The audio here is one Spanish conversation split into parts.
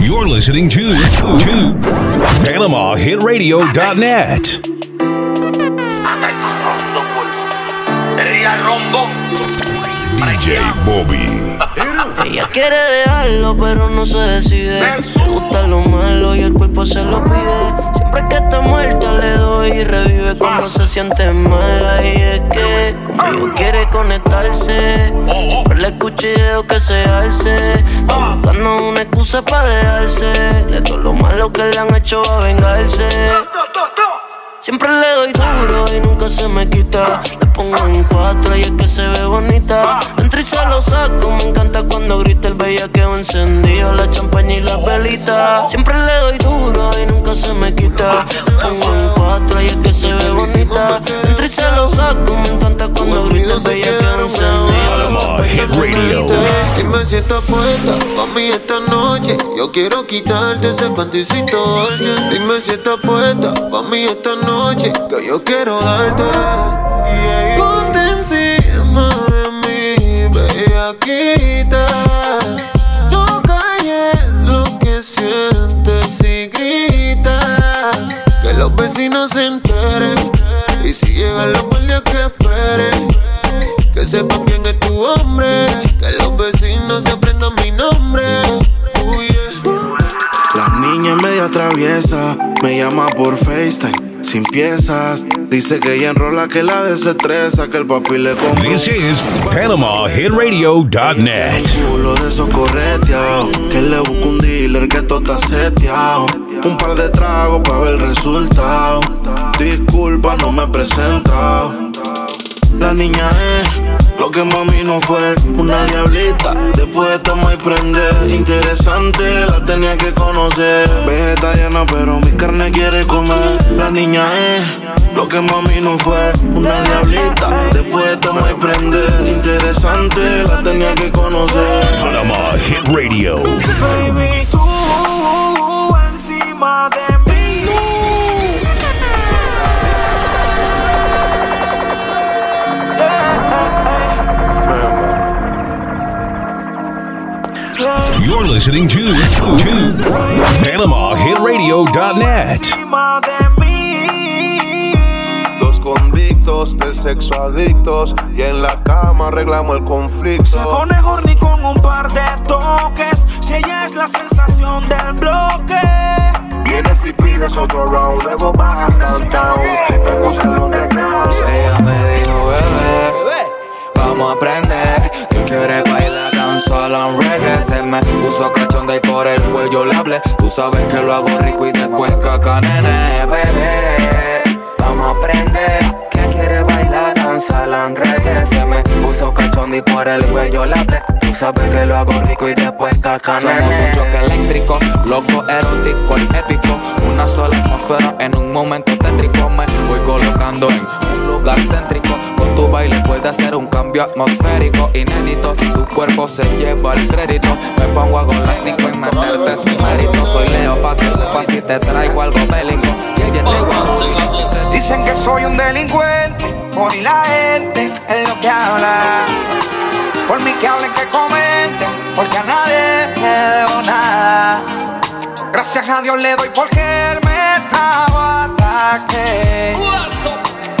You're listening to, to PanamaHitRadio.net. DJ Bobby. Ella quiere dejarlo, pero no se decide. Le gusta lo malo y el cuerpo se lo pide. Siempre que está muerta le doy y revive cuando se siente mala. Y es que conmigo quiere conectarse. Siempre le dejo que se alce. Buscando una excusa para dejarse. De todo lo malo que le han hecho va a vengarse. Siempre le doy duro y nunca se me quita. Pongo en cuatro y es que se ve bonita. Entro y se lo saco, me encanta cuando grita el bellaqueo encendido, la champaña y la velita. Siempre le doy duro y nunca se me quita. Pongo en cuatro y es que se ve bonita. Entro y se lo saco, me encanta cuando grita el bellaqueo encendido. Panama Hit Radio. Dime si estás puesta pa' mí esta noche. Yo quiero quitarte ese panticito dolce. Dime si estás puesta pa' mí esta noche. Que yo quiero darte. Piezas. Dice que ella enrola que la desestresa, que el papi le compró. This is PanamaHitRadio.net. Culo de que le busco un dealer que todo está seteado. Un par de tragos para ver el resultado. Disculpa, no me he presentado. La niña es lo que mami no fue, una diablita. Después de tomar y prender, interesante, la tenía que conocer. Vegetariana, pero mi carne quiere comer. La niña es lo que mami no fue, una diablita. Después de tomar y prender, interesante, la tenía que conocer. Panama Hit Radio. Baby, listening to, PanamaHitRadio.net. Dos convictos del sexo adictos y en la cama arreglamos el Se conflicto. pone horny con un par de toques. Si ella es la sensación del bloque. Vienes y pides otro round, luego bajas downtown. Tengo salón de negocio. Ella me dijo, bebé, vamos a aprender. Que quiere bailar danzala en reggae. Se me puso cachonda y por el cuello le hablé. Tú sabes que lo hago rico y después caca, nene, bebé. Vamos a aprender. Que quiere bailar en reggae. Se me puso cachonda y por el cuello le hablé. Tú sabes que lo hago rico y después caca. Somos un choque eléctrico, loco, erótico, épico. Una sola atmósfera en un momento tétrico. Me voy colocando en un lugar céntrico. Con tu baile puedes hacer un cambio atmosférico inédito. Tu cuerpo se lleva el crédito. Me pongo a lightning en meterte sin mérito. Soy Leo pa' que sepas si te traigo algo bélico. Y Dicen que soy un delincuente, por y la gente es lo que habla. Por mí que hablen, que comenten, porque a nadie le debo nada. Gracias a Dios le doy porque él me estaba ataque.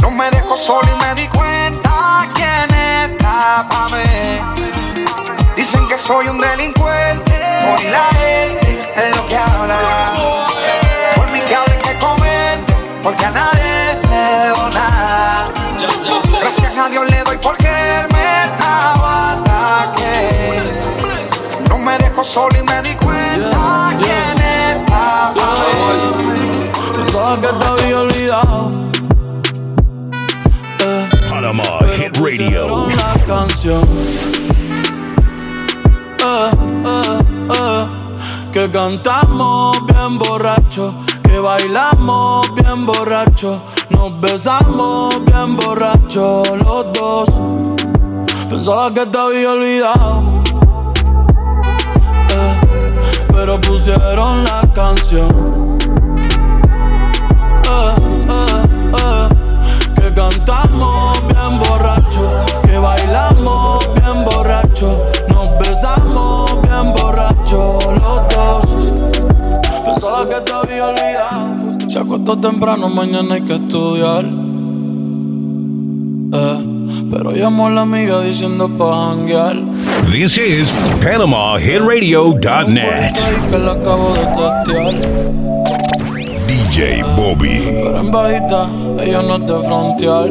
No me dejo solo y me di cuenta quién está pa' mí. Dicen que soy un delincuente, por y la gente es lo que habla. Por mí que hablen, que comenten, porque a nadie solo y me di cuenta quién estaba. Pensaba que te había olvidado. Eh, Panama pero Hit Radio. pusieron la canción. Eh, eh, eh, que cantamos bien borracho, que bailamos bien borracho, nos besamos bien borracho los dos. Pensaba que te había olvidado, pero pusieron la canción. Eh, eh, eh, que cantamos bien borracho, que bailamos bien borracho, nos besamos bien borracho los dos. Pensaba que te había olvidado. Se acostó temprano, mañana hay que estudiar pero llamo a la amiga diciendo pa' janguear. This is PanamaHitRadio.net. Que la acabo de testear. DJ Bobby. Pero en bajita, ella no es de frontear.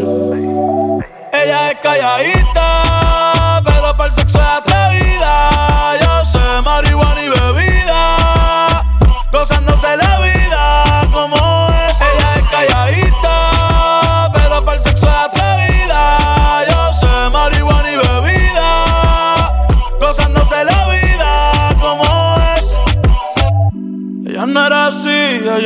Ella es calladita, pero para el sexo es atrevida. Yo sé marihuana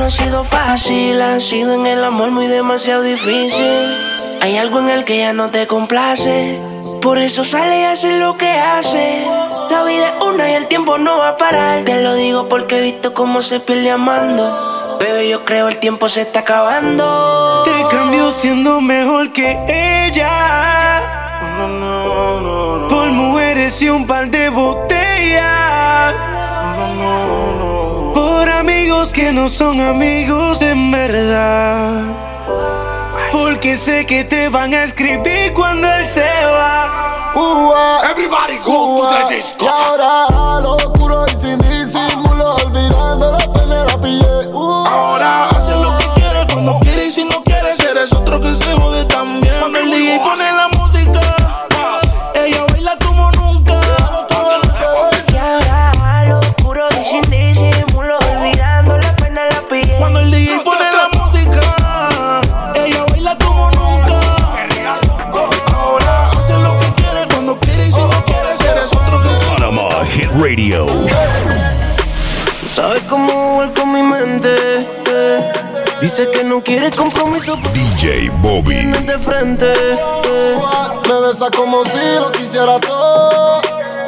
no ha sido fácil, ha sido en el amor muy demasiado difícil. Hay algo en el que ya no te complace, por eso sale y hace lo que hace. La vida es una y el tiempo no va a parar. Te lo digo porque he visto cómo se pierde amando. Bebé, yo creo el tiempo se está acabando. Te cambio siendo mejor que ella. Por mujeres y un par de botellas. Amigos que no son amigos en verdad. Porque sé que te van a escribir cuando él se va. Everybody go to the disco. Y ahora lo oscuro y sin Dice que no quiere compromiso, DJ Bobby. de frente. Me besa como si lo quisiera todo,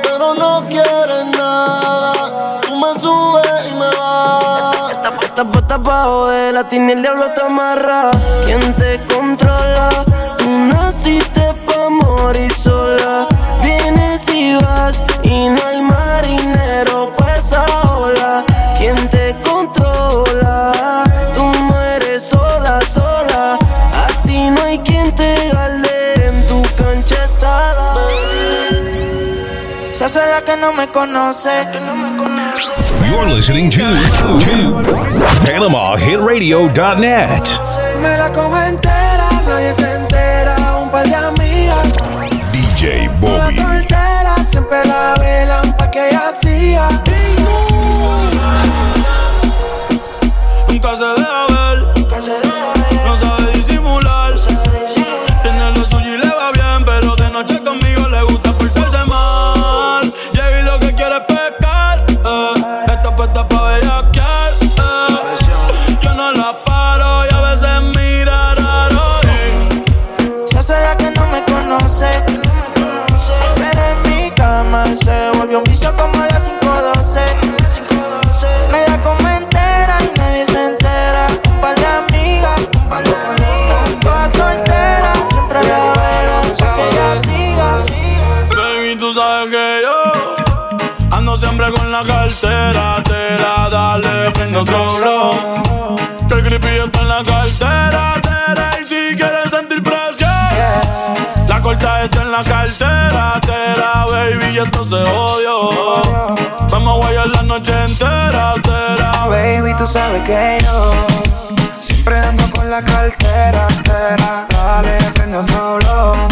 pero no quieres nada. Tú me subes y me bajas. Esta puesta pa' joder, la tiene el diablo te amarra. ¿Quién te controla? Tú naciste pa' morir sola. Vienes y vas y no hay marinero no me conoce. You're listening to, to PanamaHitRadio.net. Me la como entera, nadie se entera. Un par de amigas. DJ La Bobby. soltera siempre la velan pa' que ella siga. Volvió un vicio como esto se odio. Vamos a guayar la noche entera. Tera, Baby, tú sabes que yo siempre ando con la cartera. Tera, dale, prende otro blow.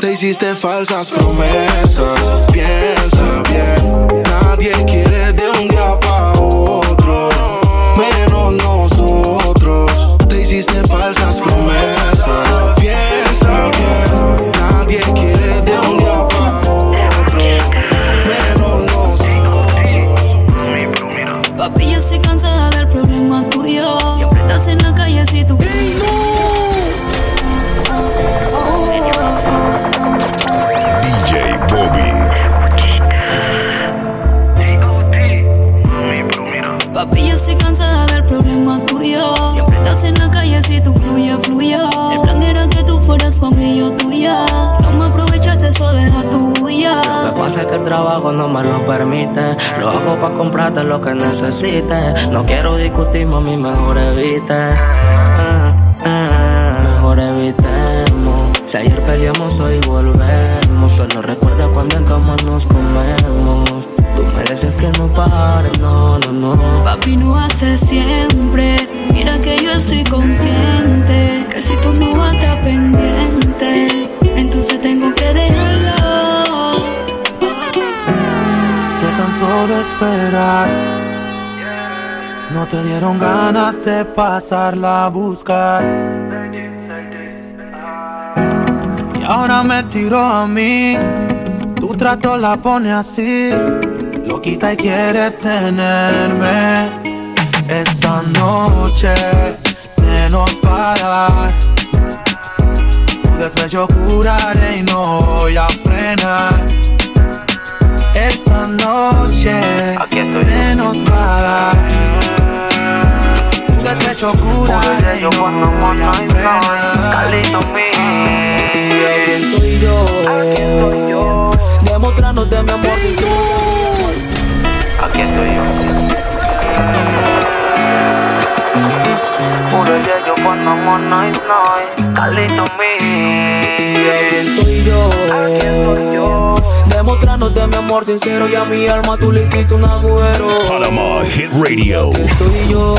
te hiciste falsas promesas. Piensa bien, nadie quiere de un día para otro. Menos nosotros. Te hiciste falsas promesas. Piensa bien, nadie quiere de un día para otro. Menos nosotros. Papi, yo estoy cansada del problema tuyo. Siempre estás en la calle si tú. Lo que pasa es que el trabajo no me lo permite. Lo hago pa' comprarte lo que necesites. No quiero discutir, mami, mejor evite. Ah, ah, mejor evitemos. Si ayer peleamos, hoy volvemos. Solo recuerda cuando en cama nos comemos. Tú me dices que no pares, no, no, no. Papi, no hace siempre. Mira que yo estoy consciente. Que si tú no vas a estar pendiente, entonces tengo que dejarlo. No te dieron ganas de pasarla a buscar. Y ahora me tiró a mí. Tu trato la pone así. Lo quita y quiere tenerme. Esta noche se nos va a dar. Tu despecho curaré y no voy a frenar. Esta noche se nos va a dar. Tu despecho curaré y no voy a frenar. Y aquí estoy yo, demostrándote mi amor sincero. Aquí estoy yo. Puro yo cuando es no Calito Y aquí estoy yo, aquí estoy yo, demostrándote mi amor sincero y a mi alma tú le hiciste un agüero. Panama Hit Radio. Estoy yo,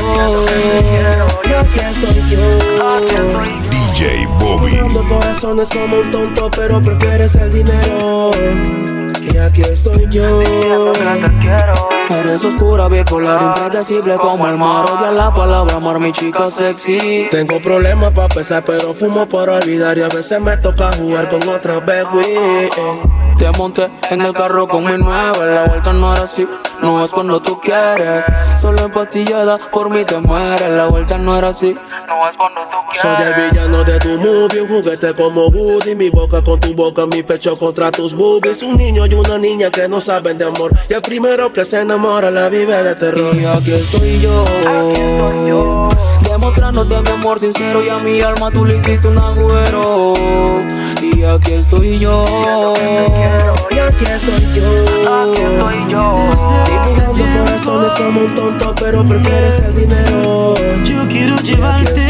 Y aquí estoy yo. DJ Bobby. Dando corazones como un tonto, pero prefieres el dinero. Y aquí estoy yo. Eres oscura, bipolar, impredecible como el mar. Odia la palabra amor, mi chica sexy. Tengo problemas para pensar, pero fumo por olvidar. Y a veces me toca jugar con otra baby. Te monté en el carro con mi nueva. La vuelta no era así, no es cuando tú quieres. Solo empastillada, por mí te mueres. La vuelta no era así, no es cuando tú Soy el villano de tu movie, un juguete como Woody. Mi boca con tu boca, mi pecho contra tus boobies. Un niño y una niña que no saben de amor. Y el primero que se enamora la vive de terror. Y aquí estoy yo, demostrándote mi amor sincero y a mi alma tú le hiciste un agüero. Y aquí estoy yo, Y aquí estoy yo. Dibujando corazones como un tonto, pero prefieres el dinero. Yo quiero Y estoy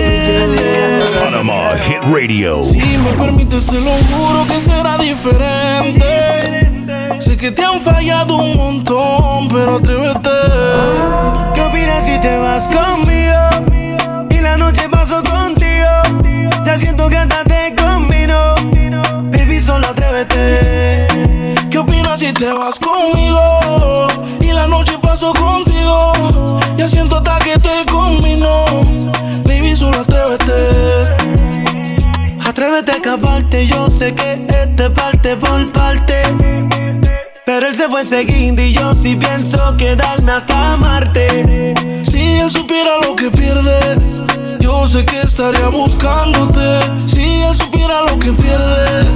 yo. Panama Hit Radio. Si me permites, te lo juro que será diferente. Sé que te han fallado un montón, pero atrévete. ¿Qué opinas si te vas conmigo? Y la noche paso contigo. Ya siento que hasta te combino. Baby, solo atrévete. ¿Qué opinas si te vas conmigo? Y noche paso contigo. Ya siento hasta que te combino. Baby, solo atrévete. Atrévete a escaparte, yo sé que este parte por parte ese guindy, yo sí pienso quedarme hasta amarte. Si él supiera lo que pierde, yo sé que estaría buscándote. Si él supiera lo que pierde,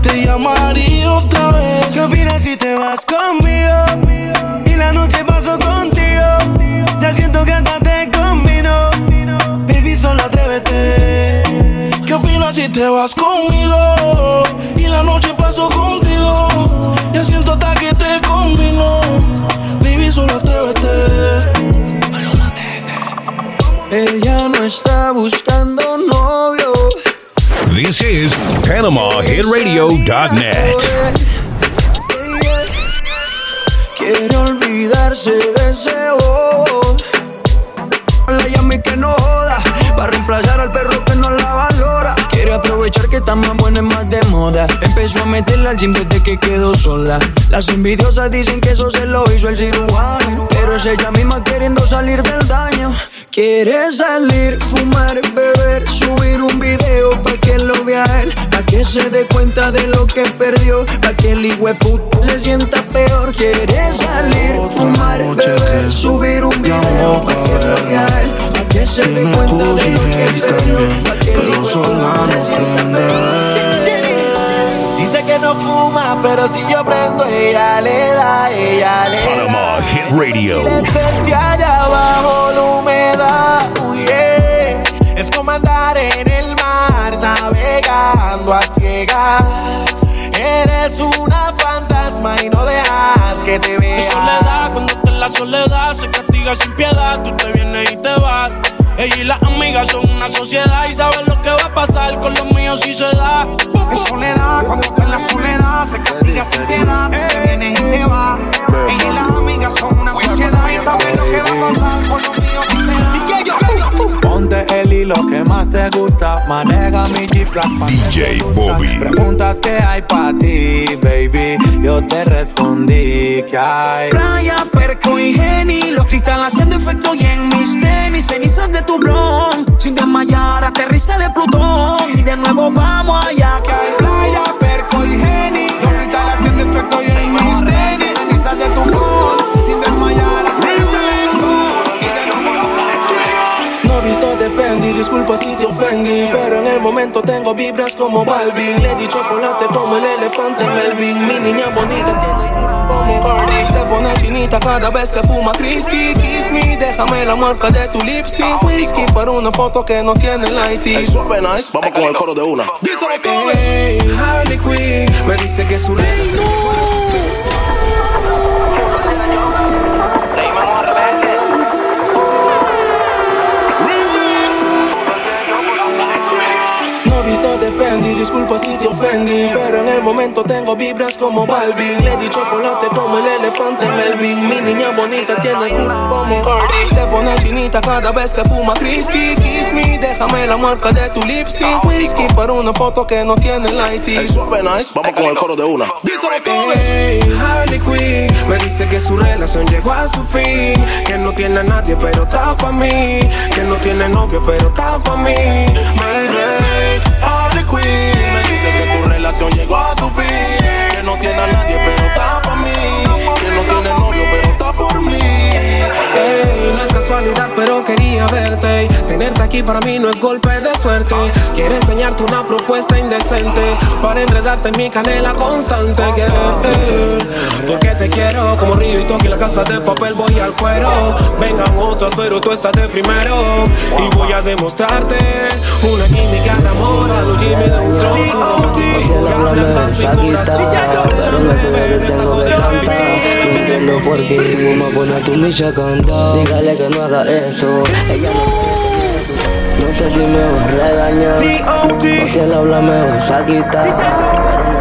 te llamaría otra vez. ¿Qué opinas si te vas conmigo? Te vas conmigo? Y la noche paso contigo. Ya siento hasta que te combino. Baby, solo atrévete. Ella no está buscando novio. This is PanamaHitRadio.net. Quiere olvidarse de ese bobo. La llame que no joda. Para reemplazar al perro aprovechar que está más buena y más de moda. Empezó a meterla al gym desde que quedó sola. Las envidiosas dicen que eso se lo hizo el cirujano. Pero es ella misma queriendo salir del daño. Quiere salir, fumar, beber, subir un video pa' que lo vea él, pa' que se dé cuenta de lo que perdió, pa' que el puta se sienta peor. Quiere salir, fumar, beber, subir un video pa' que lo vea él, que se dé cuenta de lo que también, pero sola no prende. Dice que no fuma, pero si yo prendo, ella le da, ella le da. Panama Hit Radio. Le sentí allá abajo la humedad, uy, yeah. Es como andar en el mar, navegando a ciegas. Eres una fantasma y no dejas que te vea. Soledad, cuando la soledad, se castiga sin piedad. Tú te vienes y te vas. Ella y las amigas son una sociedad y saben lo que va a pasar con los míos si se da. En soledad, cuando está en la soledad, se castiga sin piedad. Tú te vienes y te vas. Ella y las Hilo que más te gusta. Maneja mi Jeep DJ Bobby. Preguntas que hay para ti, baby. Yo te respondí que hay. Playa, perco y geni, los cristales haciendo efecto y en mis tenis, cenizas de tu blon. Sin desmayar, aterriza de Plutón y de nuevo vamos allá que hay Playa, perco y geni. Los cristales haciendo efecto y en mis tenis. Cenizas de tu blon. Disculpa si te ofendí Pero en el momento tengo vibras como Balvin. Lady chocolate como el elefante Melvin. Mi niña bonita tiene como Cardi Se pone chinita cada vez que fuma crispy Kiss me, déjame la marca de tu lipstick Whisky para una foto que no tiene light Hey, suave, nice. Vamos con el coro de una. Díselo todo hey, Harley Quinn. Me dice que su rey No Pero en el momento tengo vibras como Balvin. Lady chocolate como el elefante Melvin. Mi niña bonita tiene el culo como Cardi. Se pone chinita cada vez que fuma crispy. Kiss me, déjame la marca de tu lipstick Whisky para una foto que no tiene light Hey, suave, nice. Vamos con el coro de una. Díselo todo Hey, Harley Quinn Me dice que su relación llegó a su fin. Que no tiene a nadie pero está pa' mí. Que no tiene novio pero está pa' mí. Baby, Harley Quinn Me dice que tu relación llegó a su fin. Que no tiene a nadie pero está pa' mí. Que no tiene casualidad pero quería verte. Y Tenerte aquí para mí no es golpe de suerte. Quiero enseñarte una propuesta indecente. Para enredarte en mi canela constante. Que, Porque te quiero como río y toque la casa de papel voy al cuero. Vengan otros pero tú estás de primero. Y voy a demostrarte una química de amor. A los Jimmy de un tron Tú no me ocupas por hablar tan figura Pero no te veo, te tengo que cantar No entiendo por qué tu mamá pone a tu micha a cantar Dígale que no haga eso. Ella no No sé si me va a regañar. O si él habla me vas a quitar.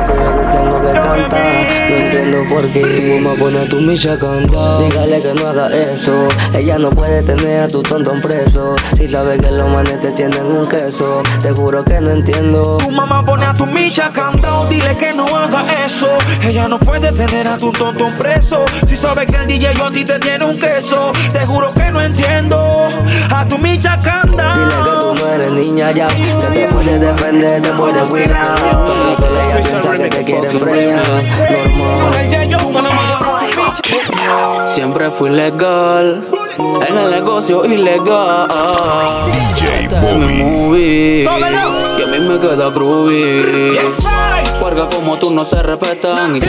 Pero no te tengo que cantar entiendo por qué tu mamá pone a tu micha a cantar Dígale que no haga eso Ella no puede tener a tu tonto preso Si sabe que los manes te tienen un queso Te juro que no entiendo Tu mamá pone a tu micha cantao, dile que no haga eso. Ella no puede tener a tu tonto preso. Si sabe que el DJ yo a ti te tiene un queso, te juro que no entiendo. A tu micha Dile que tú no eres niña ya. Que te puede defender, te puede cuidar. Pero ella piensa que te quiere empreñar. Normal. Siempre fui legal. En el negocio ilegal. DJ movie. Y a mí me queda groovy. Porque como tú no se respetan. Y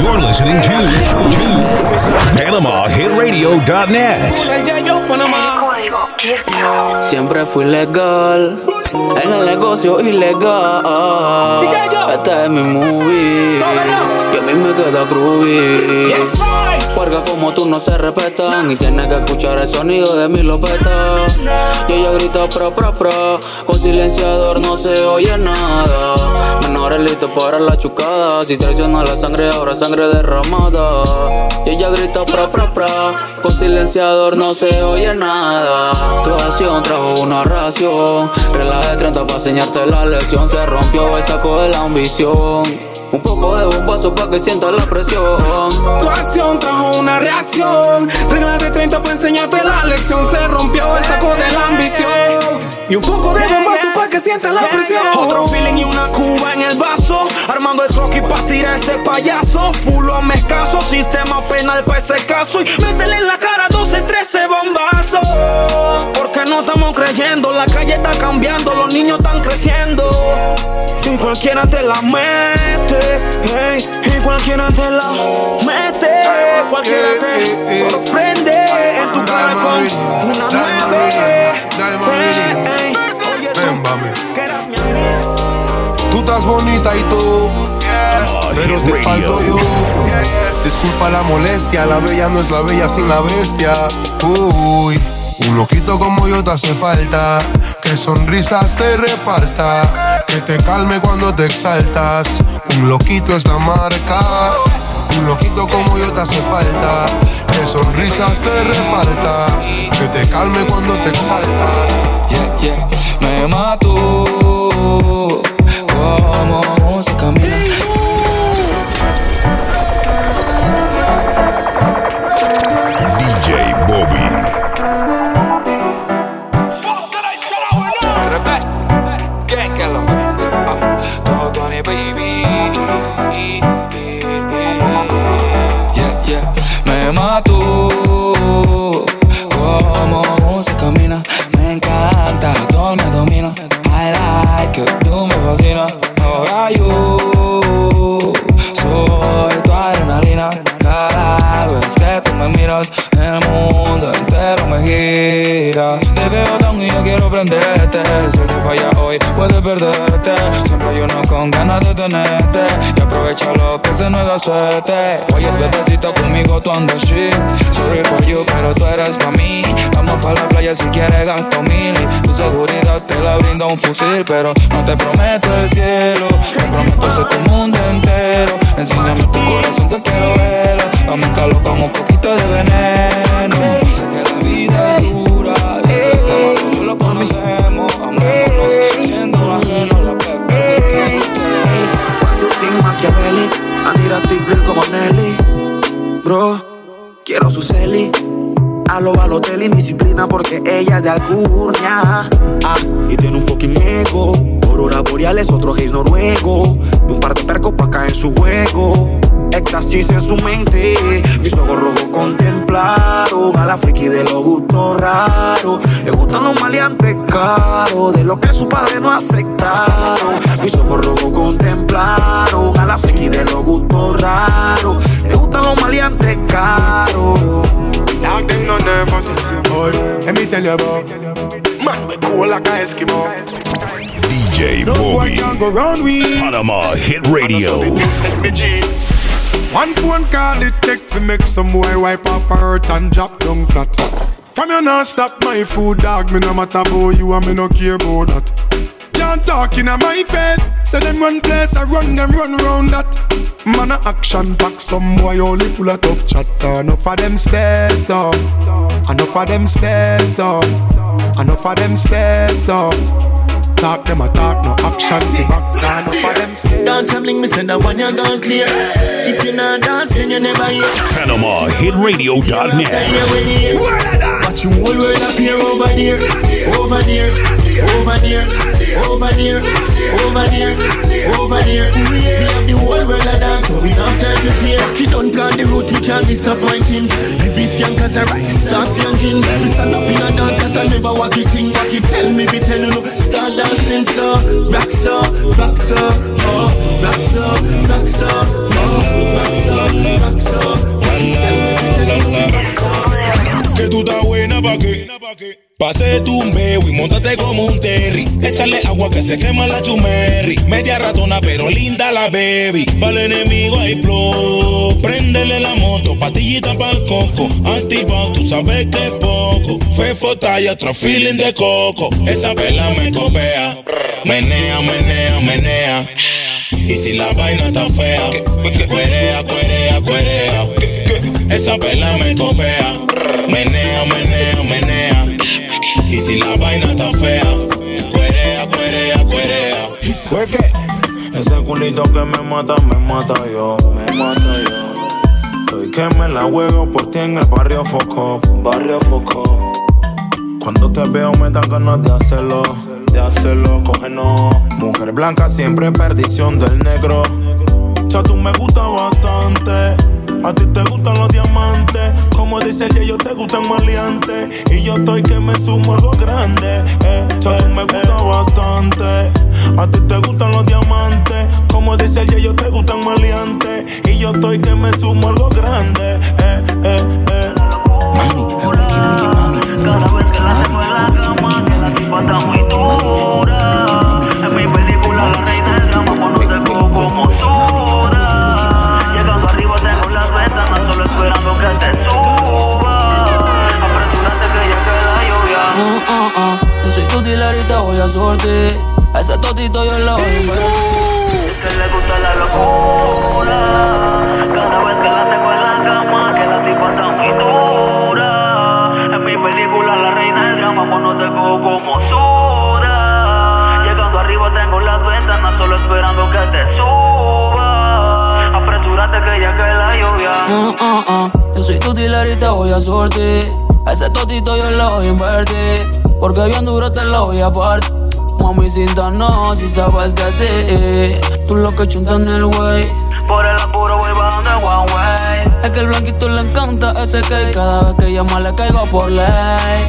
You're listening to, to PanamaHitRadio.net. Siempre fui legal. En el negocio ilegal. Este es mi movie. Y a mí me queda groovy. Porque como tú no se respetan. Y tienes que escuchar el sonido de mi lopeta. Y ella grita pro pro pro. Con silenciador no se oye nada. Menores listos para la chucada. Si traiciona la sangre, ahora sangre derramada. Ella grita pro pro pro. Con silenciador no se oye nada. Tu acción trajo una ración. Regla de 30 para enseñarte la lección. Se rompió el saco de la ambición. Un poco de bombazo para que sientas la presión. Tu acción trajo una reacción. Regla de 30 para enseñarte la lección. Se rompió el saco de la ambición. Y un poco de bombazo que sientas la presión. Otro feeling y una cuba en el vaso. Armando el croquis para tirar ese payaso. Fulo a escaso. Sistema penal para ese caso. Y métele en la cara 12, 13 bombazos. Porque no estamos creyendo. La calle está cambiando. Los niños están creciendo. Y cualquiera te la mete. Hey, y cualquiera te la mete. Cualquiera te sorprende. Y tú, pero te falto yo. Disculpa la molestia, la bella no es la bella sin la bestia. Uy, un loquito como yo te hace falta. Que sonrisas te reparta, que te calme cuando te exaltas. Un loquito es la marca. Un loquito como yo te hace falta, que sonrisas te reparta, que te calme cuando te exaltas. Yeah, yeah, me mató como se camina. El mundo entero me gira. Te veo tan y yo quiero prenderte. Si te falla hoy, puedes perderte. Siempre hay uno con ganas de tenerte. Y aprovecha lo que se nos da suerte. Oye, bebecito conmigo tú andas shit. Sorry for you, pero tú eres pa' mí. Vamos pa' la playa si quieres gasto mil. Y tu seguridad te la brinda un fusil. Pero no te prometo el cielo. Te prometo ser tu mundo entero. Enséñame tu corazón que quiero verlo. Vamos a con un poquito de veneno. Sé que la vida es dura. Y ese tema todos lo conocemos. Amémonos siendo ajenos la que You think Machiavelli, I need a thick girl como Nelly. Bro, quiero su celi. A lo Balotelli, disciplina porque ella es de Alcurnia. Ah, y tiene un fucking ego. Aurora boreales, otro gays noruego. Y un par de percos pa' caer en su juego. Éxtasis en su mente, mis ojos rojos contemplaron a la friki de los gustos raros. Le gustan los maleantes caros, de lo que su padre no aceptaron. Mis ojos rojos contemplaron a la friki de los gustos raros. Le gustan los maleantes caros. Dog, them no nervous. Boy, let me tell you about Man, we cool like a Eskimo DJ No Bobby. Panama Hit Radio. One phone call it take fi make some boy wipe up hurt and drop down flat. From you not stop my food dog Me no matter about you and me no care about that. Can't talk in my face Say them run place I run them run round that. Man a action pack some boy only full of tough chatter Enough of them stairs up Enough of them stairs up Enough of them stairs up Talk them a talk no action fi back down Enough of them. Stairs Dance and bling me send that one you gone clear. If you're not dancing, you never hear. PanamaHitRadio.net. Watch Watch you all world appear over there, over there, over there, over there, over there, over there. We have the whole world a dance, so we don't start to fear. He don't plan the route, we can't disappoint him. Every skank has a right, start stand up in a dance I never walk it in. Walk it, tell me, we tell you, no, start dancing, so rock so, rock so, oh, rock so, rock so, oh, rock so, rock. Walk it, tell me, we tell you, no. Que tú buena pa' qué. Pase tu un beo y montate como un terry. Échale agua que se quema la chumerri. Media ratona, pero linda la baby. Para el enemigo hay flow. Préndele la moto, patillita para el coco. Activado, tú sabes que es poco. Fefo talla, otro feeling de coco. Esa vela me copea. Menea, menea, menea. Y si la vaina está fea, cuerea, cuerea, cuerea. Esa vela me copea. Menea, menea, menea. Y si la vaina está fea, cuerea, cuerea, cuerea. ¿Fue qué? Ese culito que me mata, me mata yo. Me mata yo. Hoy que me la juego por ti en el barrio Foco. Barrio Foco. Cuando te veo me dan ganas de hacerlo. De hacerlo, cógenos. Mujer blanca siempre perdición del negro. Ya tú me gusta bastante. A ti te gustan los diamantes. Como dice el yo te gustan maleantes. Y yo estoy que me sumo algo grande. Eh. Tú me gusta bastante. A ti te gustan los diamantes. Como dice el yo te gustan maleantes. Y yo estoy que me sumo algo grande. Eh, eh, eh. Mami, eh, wiki, wiki, mami. Cada vez que la tengo en la cama, que la tipa está muy dura. En dealer y te voy a ese totito yo lo voy a Es que le gusta la locura. Cada vez que la tengo en la cama, que la tipa está muy dura. En mi película, la reina del drama, cuando te cojo como suda. Llegando arriba tengo las ventanas, solo esperando que te suba. Apresúrate que ya cae la lluvia. Ah, ah, ah. Yo soy tu dealer y te voy a sorte. Ese totito yo lo invertir. Porque bien duro te lo voy a partir. Mami, cinta no, si sabes que sí. Tú lo que chuntas en el way. Por el apuro voy bajando en one way. Es que el blanquito le encanta ese cake. Cada vez que llama le caigo por ley.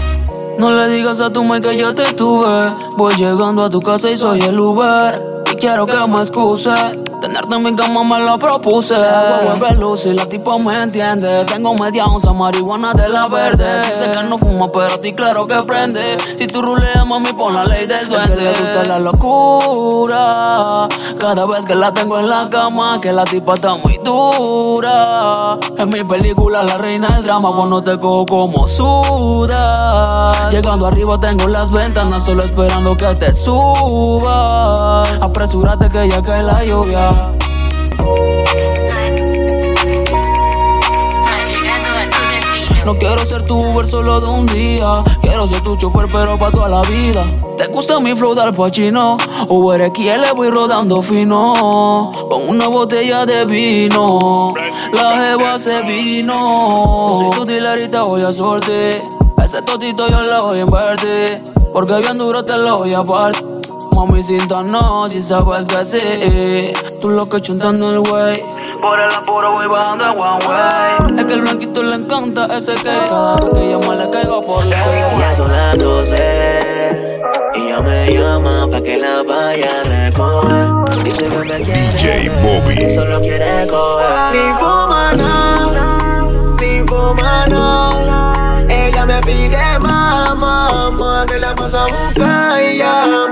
No le digas a tu madre que yo te tuve. Voy llegando a tu casa y soy el Uber. Y quiero que me excuse. Tenerte en mi cama me lo propuse. Vuelve luz y la tipo me entiende. Tengo media onza marihuana de la verde. Dice que no fuma, pero a ti claro que prende. Si tú ruleas, mami, pon la ley del duende. Es que le gusta la locura. Cada vez que la tengo en la cama, que la tipa está muy dura. En mi película, la reina del drama, cuando te cojo como suda. Llegando arriba, tengo las ventanas, solo esperando que te subas. Apresúrate que ya cae la lluvia. No quiero ser tu Uber solo de un día. Quiero ser tu chofer, pero pa' toda la vida. ¿Te gusta mi flow del pachino? Uber XL voy rodando fino. Con una botella de vino. La jeva se vino. Soy tu te voy a sorte. Ese totito yo lo voy a invertir. Porque bien duro te lo voy a partir. Mami, cinta no, si sabes que sí. Tú lo que chuntando el wey. Por el apuro voy bajando en one way. Es que el blanquito le encanta ese que cada vez que llama le caigo por ley. Ya son las 12 y ella me llama pa' que la vaya a recoger. Dice que me quiere, DJ Bobby. que solo quiere coger. Ni fuma nada, ni fuma nada. Ella me pide más, mamá, que la pasa a buscar y ya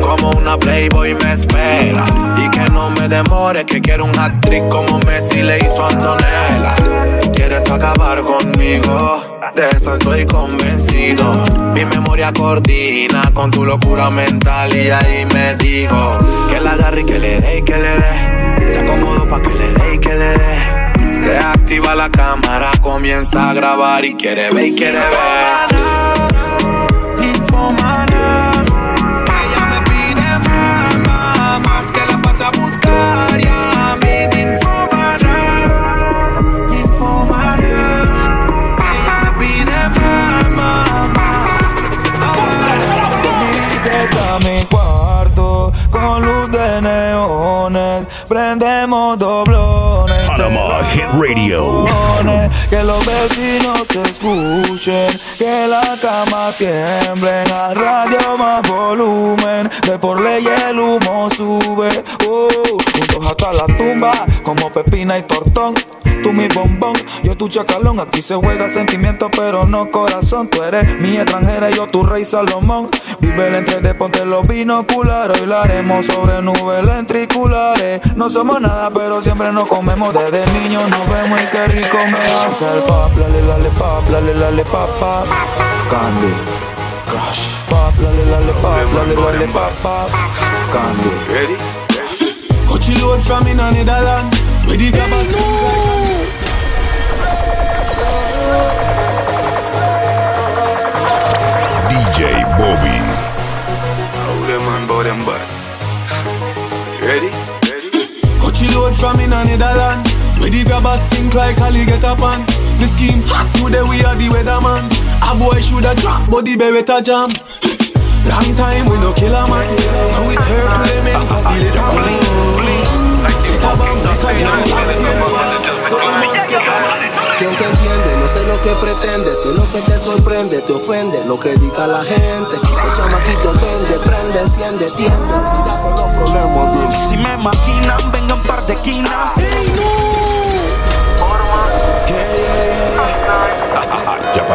Como una Playboy me espera. Y que no me demore Que quiero una actriz como Messi le hizo Antonella. Tú quieres acabar conmigo De eso estoy convencido. Mi memoria coordina Con tu locura mental Y ahí me dijo Que la agarre y que le dé y que le dé. Se acomodó pa' que le dé y que le dé. Se activa la cámara Comienza a grabar y quiere ver y quiere ver Radio. Que los vecinos se escuchen, que la cama tiemble, al radio más volumen, de por ley el humo sube, uh, juntos hasta la tumba, como pepina y tortón. Tú mi bombón, yo tu chacalón. Aquí se juega sentimiento, pero no corazón. Tú eres mi extranjera yo tu rey Salomón. Vive el entre de ponte los binoculares. Hoy lo haremos sobre nubes ventriculares. No somos nada, pero siempre nos comemos. Desde niños nos vemos y qué rico me hace el pap. Lale, lale, pap, lale, lale, pap, Candy. Crush. Pap, lale, lale, pap, lale, lale, pap, Candy. Ready? Coachy load from in. Where the grabbers DJ Bobby. How them man bow them back? Ready? Coachy load from in a Netherland. Where the grabbers think like Ali get up on. The scheme hot today we are the weatherman. A boy shoulda drop, but the beretta jam. Long time we no kill a man. So it's her element. Feel it ¿Quién te entiende? No sé lo que pretendes, que lo que te sorprende te ofende, lo que diga la gente. El chamaquito vende, prende, enciende, tiende. Mira todos los problemas Si me maquinan, vengan par de quinas. Ya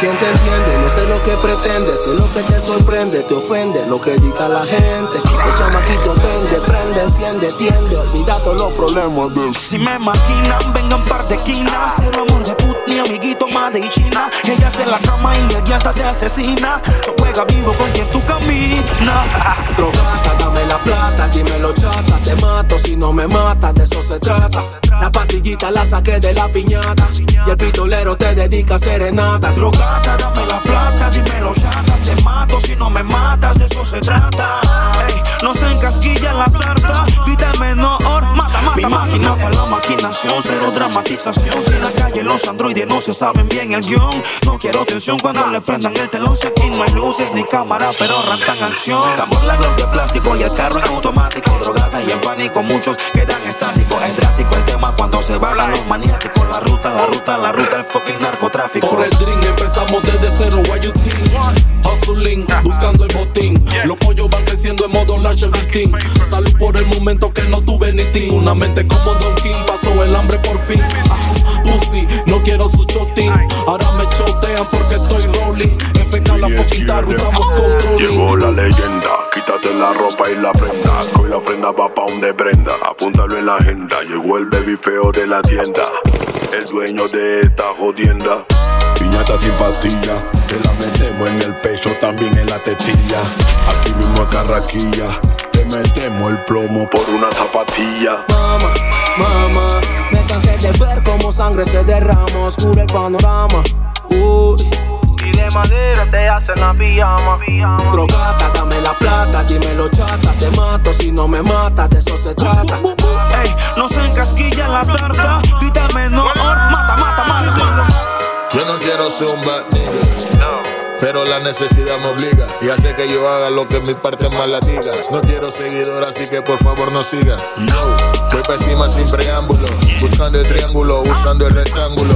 ¿Quién te entiende? No sé lo que pretendes, que lo que te sorprende te ofende, lo que diga la gente. El chamaquito vende, prende, enciende, tiende, olvida todos los problemas del Si me maquinan, vengan par de quinas. Cero amor de put, mi amiguito más de China. Ella hace la cama y ella hasta te asesina. No juega vivo con quien tú caminas. Drogata, dame la plata, dímelo chata, te mato si no me matas, de eso se trata. La pastillita la saqué de la piñata y el pistolero te dedica serenata. Drogata, dame la plata, dímelo chata, te mato si no me matas, de eso se trata. No se encasquilla la tarta, grita el menor, mata, mata, Mi máquina para la maquinación, cero dramatización. Si en la calle los androides no se saben bien el guion, no quiero tensión cuando le prendan el telón. Si aquí no hay luces ni cámara, pero rantan acción. Amor, la glock plástico y el carro en automático. Drogata y en pánico, muchos quedan estáticos. Es drástico el tema cuando se bajan los maniáticos. La ruta, la ruta, la ruta, el fucking narcotráfico. Por el drink empezamos desde cero, why you think? Hustling, buscando el botín. Los pollos van creciendo en modo large. Salud por el momento que no tuve ni ting. Una mente como Don King, pasó el hambre por fin. No quiero su chotín. Ahora me chotean porque estoy rolling. FK la tarro, estamos controlling. Llegó la leyenda, quítate la ropa y la prenda. Que hoy la prenda va pa' donde prenda. Apúntalo en la agenda. Llegó el baby feo de la tienda. El dueño de esta jodienda. Piñata sin pastilla, te la metemos en el pecho, también en la tetilla. Aquí mismo es carraquilla, te metemos el plomo por una zapatilla. Mama, mama, cansé de ver cómo sangre se derrama, oscuro el panorama. Uy. Y de madera te hacen la pijama. Drogata, dame la plata, dímelo chata, te mato si no me matas, de eso se trata. Ey, no se encasquilla la tarta, grita el menor, mata, mata, mata. Yo no quiero ser un bad nigga. Pero la necesidad me obliga y hace que yo haga lo que mi parte más la diga. No quiero seguidor, así que por favor no sigan. Yo voy pa' encima sin preámbulo, buscando el triángulo, usando el rectángulo.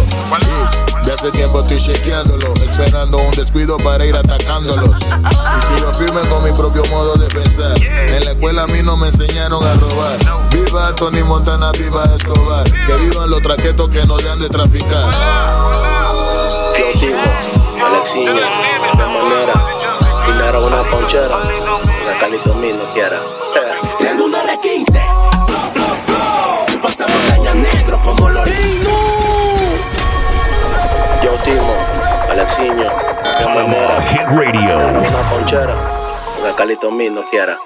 De hace tiempo estoy chequeándolo, esperando un descuido para ir atacándolos. Y sigo firme con mi propio modo de pensar. En la escuela a mí no me enseñaron a robar. Viva Tony Montana, viva Escobar. Que vivan los traquetos que no dejan de traficar. Yo Alexiño, de manera, dinero una ponchera, la calito mí no quiera. Tengo una R15, blo, blo, blo. Pasa montaña negro como Lorino. Yo timo, Alexiño, de manera, Hit Radio. una ponchera, la calito mí no quiera.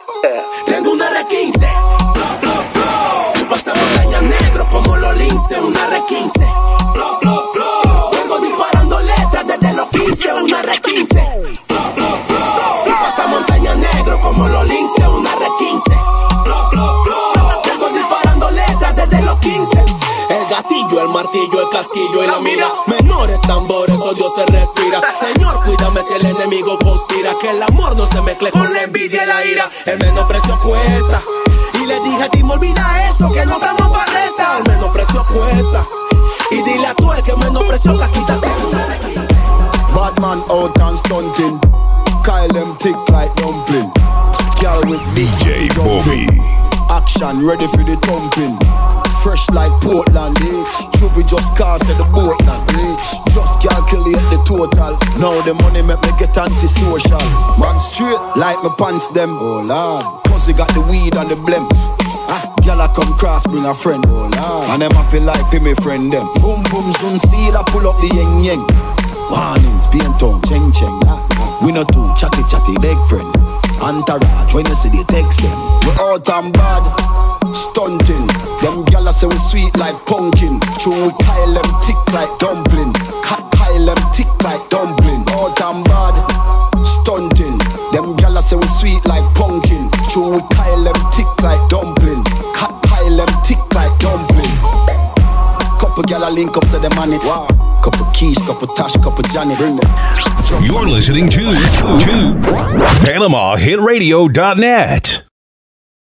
Tengo una R15, blo, blo, blo. Pasa montaña negro como los lince, una R15, blo, blo, blo. Vengo disparando letras desde los 15, una R15, blo, blo, blo. Y pasa montaña negro como los lince, cuchillo, el martillo, el casquillo y la mira. Menores tambores, odio se respira. Señor, cuídame si el enemigo conspira. Que el amor no se mezcle con la envidia y la ira. El menosprecio cuesta. Y le dije a ti, me olvida eso, que no estamos para resta. El menosprecio cuesta. Y dile a tú el que menospreció, casquita se Badman out and stunting. Action ready for the thumping. Fresh like Portland, eh? Juvie just cast at the Portland, eh? Just calculate the total. Now the money make me get antisocial. Man straight like my pants them. Oh lord, pussy got the weed and the blem. Ah, Gyal a come cross, bring a friend. Oh lord, and them I feel like for me friend them. Boom boom soon see that pull up the yeng yeng. Warnings, paint on, cheng cheng. Ah, ah. We no too chatty chatty, big friend. Entourage, when you see the text them. We out and bad, stunting. Them gyal say we sweet like pumpkin. True, we Kyle them tick like dumpling. Ka- Kyle them tick like dumpling. Out and bad, stunting. Them gyal say we sweet like pumpkin. True, we Kyle them tick like dumpling. Ka- Kyle them tick like dumpling. Couple gyal a link up, say them on it. Wow. Couple keys, couple tash, couple Johnny. Bring them. You're listening to, to PanamaHitRadio.net.